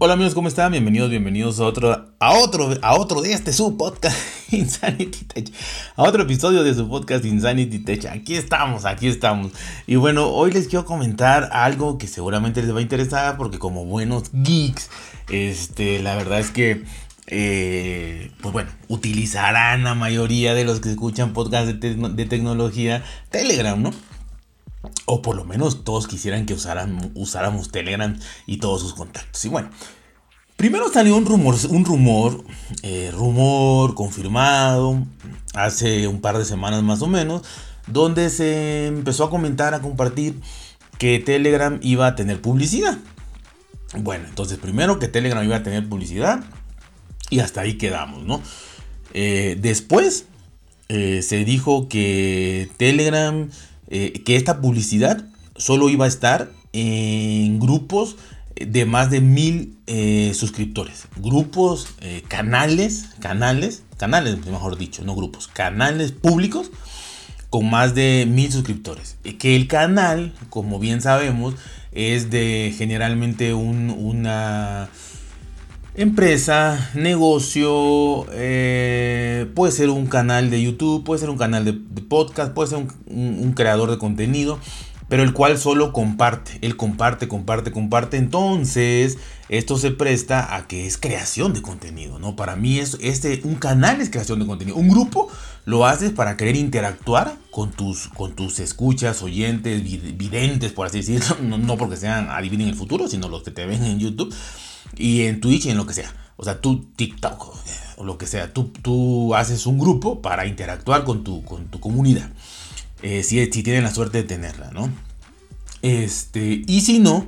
Hola amigos, ¿cómo están? Bienvenidos, bienvenidos a otro, a otro, a otro de este su podcast Insanity Tech, a otro episodio de su podcast Insanity Tech. Aquí estamos, aquí estamos. Y bueno, hoy les quiero comentar algo que seguramente les va a interesar porque como buenos geeks, este, la verdad es que, eh, pues bueno, utilizarán la mayoría de los que escuchan podcasts de, de tecnología Telegram, ¿no? O por lo menos todos quisieran que usaran, usáramos Telegram y todos sus contactos. Y bueno, primero salió un rumor, un rumor, eh, rumor confirmado hace un par de semanas más o menos, donde se empezó a comentar, a compartir que Telegram iba a tener publicidad. Bueno, entonces primero que Telegram iba a tener publicidad y hasta ahí quedamos, ¿no? Eh, después eh, se dijo que Telegram eh, que esta publicidad solo iba a estar en grupos de más de mil eh, suscriptores. Grupos, eh, canales, canales, canales, mejor dicho, no grupos, canales públicos con más de mil suscriptores. Que el canal, como bien sabemos, es de generalmente una empresa, negocio, eh, puede ser un canal de YouTube, puede ser un canal de, podcast, puede ser un, creador de contenido, pero el cual solo comparte, él comparte, comparte, comparte. Entonces, esto se presta a que es creación de contenido, ¿no? Para mí es este, un canal es creación de contenido. Un grupo lo haces para querer interactuar con tus, con tus escuchas, oyentes, videntes, por así decirlo, no, no porque sean adivinen el futuro, sino los que te ven en YouTube y en Twitch y en lo que sea. O sea, tú TikTok o lo que sea, tú, tú haces un grupo para interactuar con tu, con tu comunidad. Eh, si, si tienen la suerte de tenerla, ¿no? Este, y si no,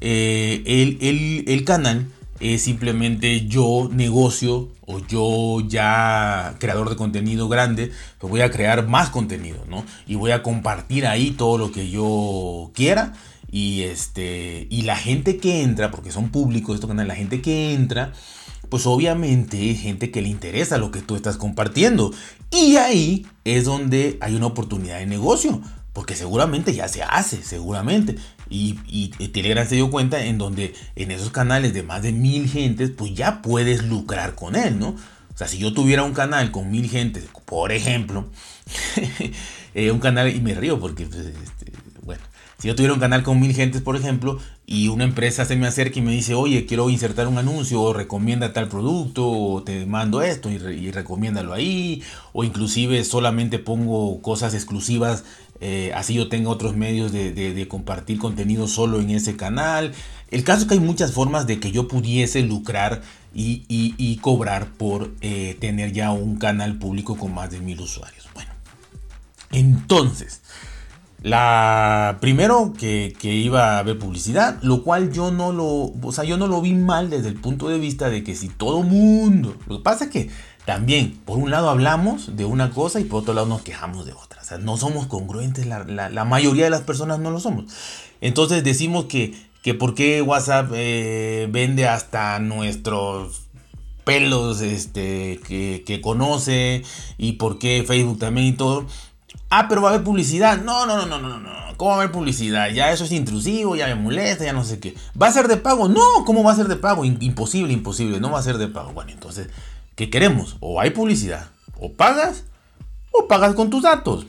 eh, el, el, canal es simplemente yo negocio o yo ya creador de contenido grande, pues voy a crear más contenido, ¿no? Y voy a compartir ahí todo lo que yo quiera y, este, y la gente que entra, porque son públicos estos canales, la gente que entra, pues obviamente es gente que le interesa lo que tú estás compartiendo. Y ahí es donde hay una oportunidad de negocio. Porque seguramente ya se hace, seguramente. Y, y, Telegram se dio cuenta en donde en esos canales de más de mil gentes, pues ya puedes lucrar con él, ¿no? O sea, si yo tuviera un canal con mil gentes, por ejemplo, eh, un canal, y me río porque pues, si yo tuviera un canal con mil gentes, por ejemplo, y una empresa se me acerca y me dice, oye, quiero insertar un anuncio, o recomienda tal producto, o te mando esto y, recomiéndalo ahí, o inclusive solamente pongo cosas exclusivas, eh, así yo tenga otros medios de, compartir contenido solo en ese canal. El caso es que hay muchas formas de que yo pudiese lucrar y, cobrar por eh, tener ya un canal público con más de mil usuarios. Bueno, entonces... La primero que, iba a haber publicidad, lo cual yo no lo, o sea, yo no lo vi mal desde el punto de vista de que si todo mundo, lo que pasa es que también, por un lado hablamos de una cosa y por otro lado nos quejamos de otra. O sea, no somos congruentes, la, mayoría de las personas no lo somos. Entonces decimos que, que por qué WhatsApp eh, vende hasta nuestros pelos este, que, que conoce y por qué Facebook también y todo. Ah, pero va a haber publicidad. No, no, no, no, no, no. ¿Cómo va a haber publicidad? Ya eso es intrusivo, ya me molesta, ya no sé qué. ¿Va a ser de pago? No, ¿cómo va a ser de pago? Imposible, imposible. No va a ser de pago. Bueno, entonces, ¿qué queremos? O hay publicidad, o pagas, o pagas con tus datos.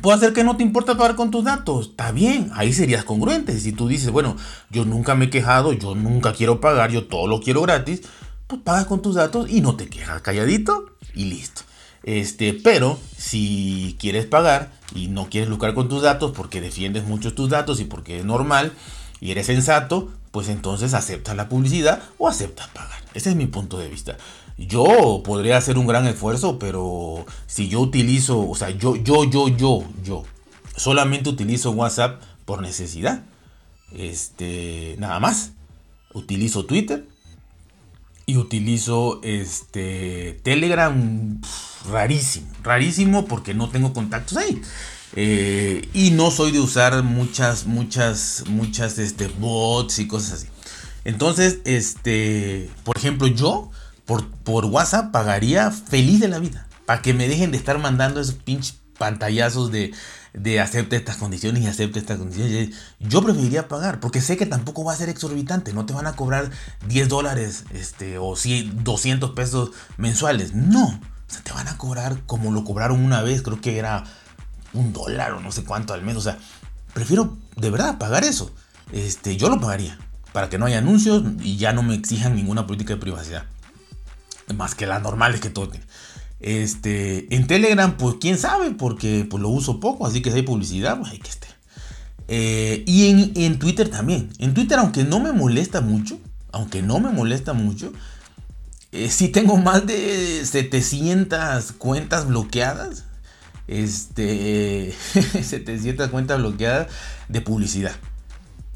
Puede ser que no te importa pagar con tus datos. Está bien, ahí serías congruente. Si tú dices, bueno, yo nunca me he quejado, yo nunca quiero pagar, yo todo lo quiero gratis, pues pagas con tus datos y no te quejas calladito y listo. Este, pero si quieres pagar y no quieres lucrar con tus datos porque defiendes mucho tus datos y porque es normal y eres sensato, pues entonces aceptas la publicidad o aceptas pagar. Ese es mi punto de vista. Yo podría hacer un gran esfuerzo, pero si yo utilizo, o sea, yo, yo, yo, yo, yo, solamente utilizo WhatsApp por necesidad. Este, nada más. Utilizo Twitter, y utilizo este Telegram rarísimo, rarísimo porque no tengo contactos ahí. Eh, y no soy de usar muchas, muchas, muchas este, bots y cosas así. Entonces, este, por ejemplo, yo por, por WhatsApp pagaría feliz de la vida. Para que me dejen de estar mandando esos pinches pantallazos de, de acepte estas condiciones y acepte estas condiciones. Yo preferiría pagar, porque sé que tampoco va a ser exorbitante. No te van a cobrar 10 dólares este, o 200 pesos mensuales. No. Te van a cobrar como lo cobraron una vez. Creo que era un dólar o no sé cuánto al menos. O sea, prefiero de verdad pagar eso. Este, yo lo pagaría. Para que no haya anuncios y ya no me exijan ninguna política de privacidad. Más que las normales que todo este, en Telegram, pues quién sabe, porque pues, lo uso poco, así que si hay publicidad, pues hay que estar. Eh, y en, en, Twitter también. En Twitter, aunque no me molesta mucho, aunque no me molesta mucho, eh, sí tengo más de 700 cuentas bloqueadas. Este, 700 cuentas bloqueadas de publicidad.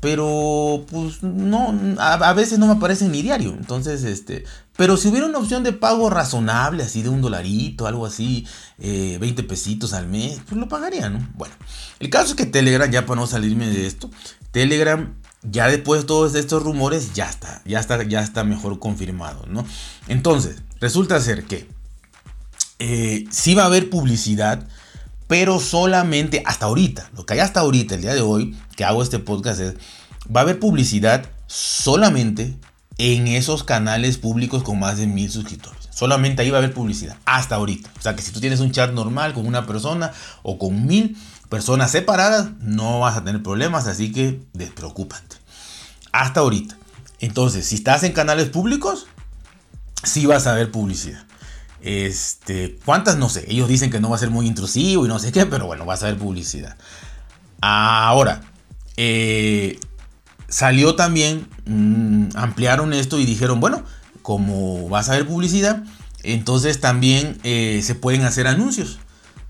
Pero, pues, no, a, veces no me aparece ni diario. Entonces, este, pero si hubiera una opción de pago razonable, así de un dolarito, algo así, 20 eh, pesitos al mes, pues lo pagaría, ¿no? Bueno, el caso es que Telegram, ya para no salirme de esto, Telegram, ya después de todos estos rumores, ya está, ya está, ya está mejor confirmado, ¿no? Entonces, resulta ser que eh, sí va a haber publicidad pero solamente hasta ahorita, lo que hay hasta ahorita, el día de hoy, que hago este podcast va a haber publicidad solamente en esos canales públicos con más de mil suscriptores. Solamente ahí va a haber publicidad, hasta ahorita. O sea que si tú tienes un chat normal con una persona o con mil personas separadas, no vas a tener problemas, así que despreocúpate. Hasta ahorita. Entonces, si estás en canales públicos, sí vas a ver publicidad. Este, ¿cuántas? No sé. Ellos dicen que no va a ser muy intrusivo y no sé qué, pero bueno, va a ser publicidad. Ahora, eh, salió también, mm, ampliaron esto y dijeron, bueno, como vas a ver publicidad, entonces también eh, se pueden hacer anuncios.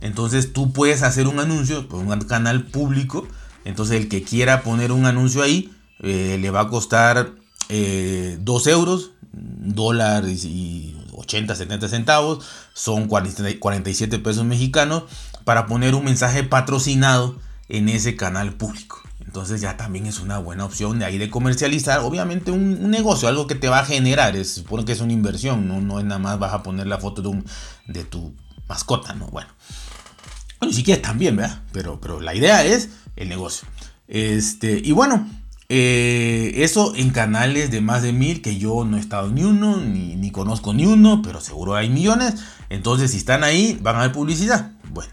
Entonces tú puedes hacer un anuncio por un canal público. Entonces el que quiera poner un anuncio ahí eh, le va a costar 2 euros, dólares y 80, 70 centavos, son 47 pesos mexicanos para poner un mensaje patrocinado en ese canal público. Entonces ya también es una buena opción de ahí de comercializar, obviamente un, negocio, algo que te va a generar, es, supone que es una inversión, ¿no? no es nada más vas a poner la foto de, un, de tu mascota, ¿no? Bueno, bueno, si quieres también, ¿verdad? Pero, pero la idea es el negocio. Este, y bueno, eh, eso en canales de más de mil que yo no he estado ni uno, ni, conozco ni uno, pero seguro hay millones. Entonces, si están ahí, van a ver publicidad. Bueno,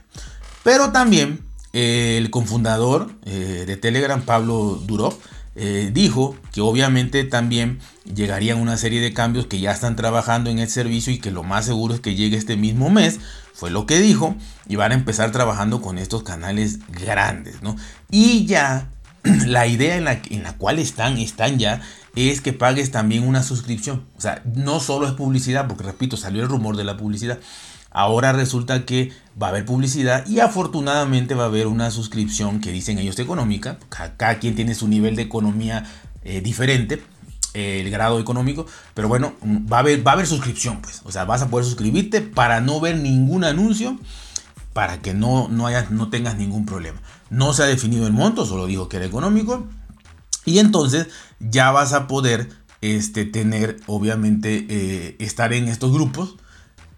pero también el confundador eh, de Telegram, Pablo Durov, dijo que obviamente también llegarían una serie de cambios que ya están trabajando en el servicio y que lo más seguro es que llegue este mismo mes. Fue lo que dijo. Y van a empezar trabajando con estos canales grandes, ¿no? Y ya la idea en la, en la cual están, están ya, es que pagues también una suscripción. O sea, no solo es publicidad, porque repito, salió el rumor de la publicidad. Ahora resulta que va a haber publicidad y afortunadamente va a haber una suscripción que dicen ellos económica. Cada, quien tiene su nivel de economía eh, diferente, eh, el grado económico. Pero bueno, va a, haber, va a haber suscripción, pues. O sea, vas a poder suscribirte para no ver ningún anuncio para que no, no, no tengas ningún problema. No se ha definido el monto, solo dijo que era económico. Y entonces ya vas a poder este, tener, obviamente, eh, estar en estos grupos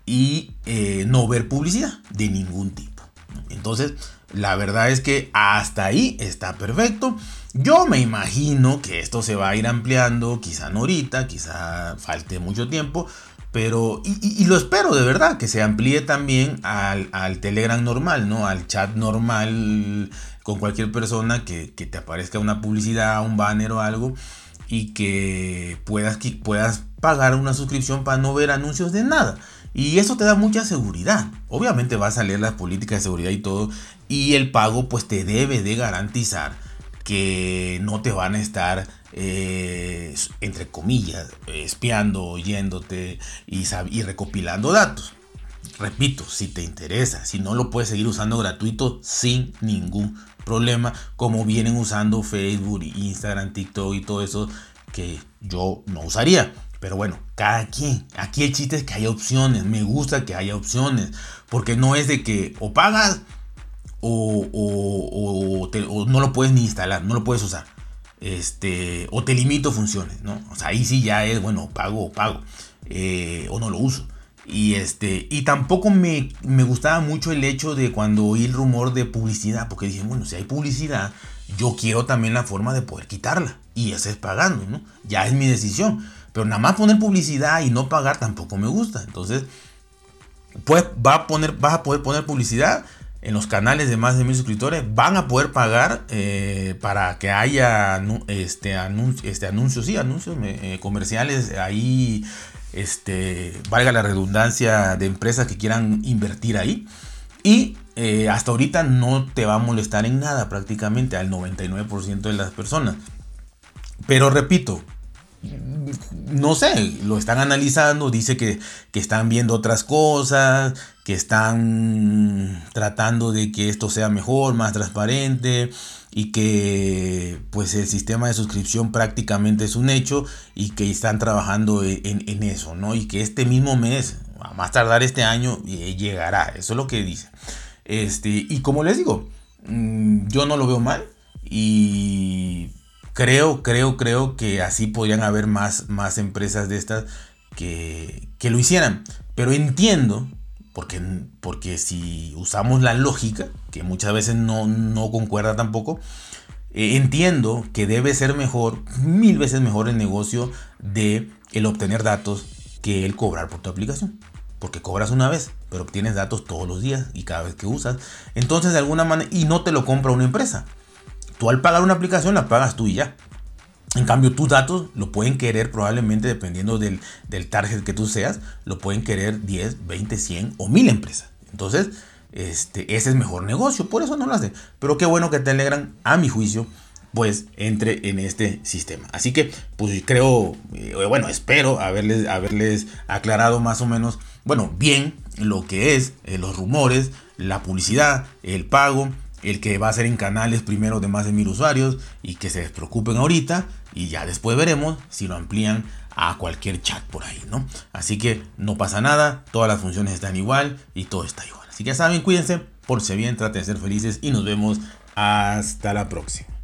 y eh, no ver publicidad de ningún tipo. Entonces, la verdad es que hasta ahí está perfecto. Yo me imagino que esto se va a ir ampliando, quizá no ahorita, quizá falte mucho tiempo, pero, y, lo espero de verdad, que se amplíe también al, Telegram normal, ¿no? Al chat normal con cualquier persona que, te aparezca una publicidad, un banner o algo y que puedas, que puedas pagar una suscripción para no ver anuncios de nada. Y eso te da mucha seguridad. Obviamente vas a leer las políticas de seguridad y todo. Y el pago pues te debe de garantizar que no te van a estar eh, entre comillas, espiando, oyéndote y, y recopilando datos. Repito, si te interesa, si no lo puedes seguir usando gratuito sin ningún problema, como vienen usando Facebook, Instagram, TikTok y todo eso que yo no usaría. Pero bueno, cada quien. Aquí el chiste es que haya opciones. Me gusta que haya opciones. Porque no es de que o pagas o, o no lo puedes ni instalar, no lo puedes usar este, o te limito funciones, ¿no? O sea, ahí sí ya es, bueno, pago o pago, eh, o no lo uso. Y, este, y tampoco me, me, gustaba mucho el hecho de cuando oí el rumor de publicidad, porque dije, bueno, si hay publicidad, yo quiero también la forma de poder quitarla. Y ese es pagando, ¿no? Ya es mi decisión. Pero nada más poner publicidad y no pagar tampoco me gusta. Entonces, pues va a poner, vas a poder poner publicidad en los canales de más de mil suscriptores. Van a poder pagar eh, para que haya este, este anuncios, sí, anuncios eh, comerciales ahí. Este, valga la redundancia de empresas que quieran invertir ahí. Y eh, hasta ahorita no te va a molestar en nada prácticamente al 99% de las personas. Pero repito, no sé, lo están analizando, dice que, están viendo otras cosas, que están tratando de que esto sea mejor, más transparente y que pues el sistema de suscripción prácticamente es un hecho y que están trabajando en, en eso, ¿no? Y que este mismo mes, a más tardar este año, eh, llegará, eso es lo que dice. Este, y como les digo, mm, yo no lo veo mal y creo, creo, creo que así podrían haber más, más empresas de estas que, que lo hicieran. Pero entiendo, porque, porque si usamos la lógica, que muchas veces no, no concuerda tampoco, eh, entiendo que debe ser mejor, mil veces mejor el negocio de el obtener datos que el cobrar por tu aplicación. Porque cobras una vez, pero obtienes datos todos los días y cada vez que usas. Entonces, de alguna manera, y no te lo compra una empresa. Tú al pagar una aplicación la pagas tú y ya. En cambio, tus datos lo pueden querer probablemente, dependiendo del, target que tú seas, lo pueden querer 10, 20, 100 o 1000 empresas. Entonces, este, ese es mejor negocio, por eso no lo hace. Pero qué bueno que te alegran, a mi juicio, pues entre en este sistema. Así que, pues creo, eh, bueno, espero haberles, haberles aclarado más o menos, bueno, bien lo que es eh, los rumores, la publicidad, el pago el que va a ser en canales primero de más de mil usuarios y que se despreocupen ahorita y ya después veremos si lo amplían a cualquier chat por ahí, ¿no? Así que no pasa nada, todas las funciones están igual y todo está igual. Así que ya saben, cuídense, por si bien, traten de ser felices y nos vemos hasta la próxima.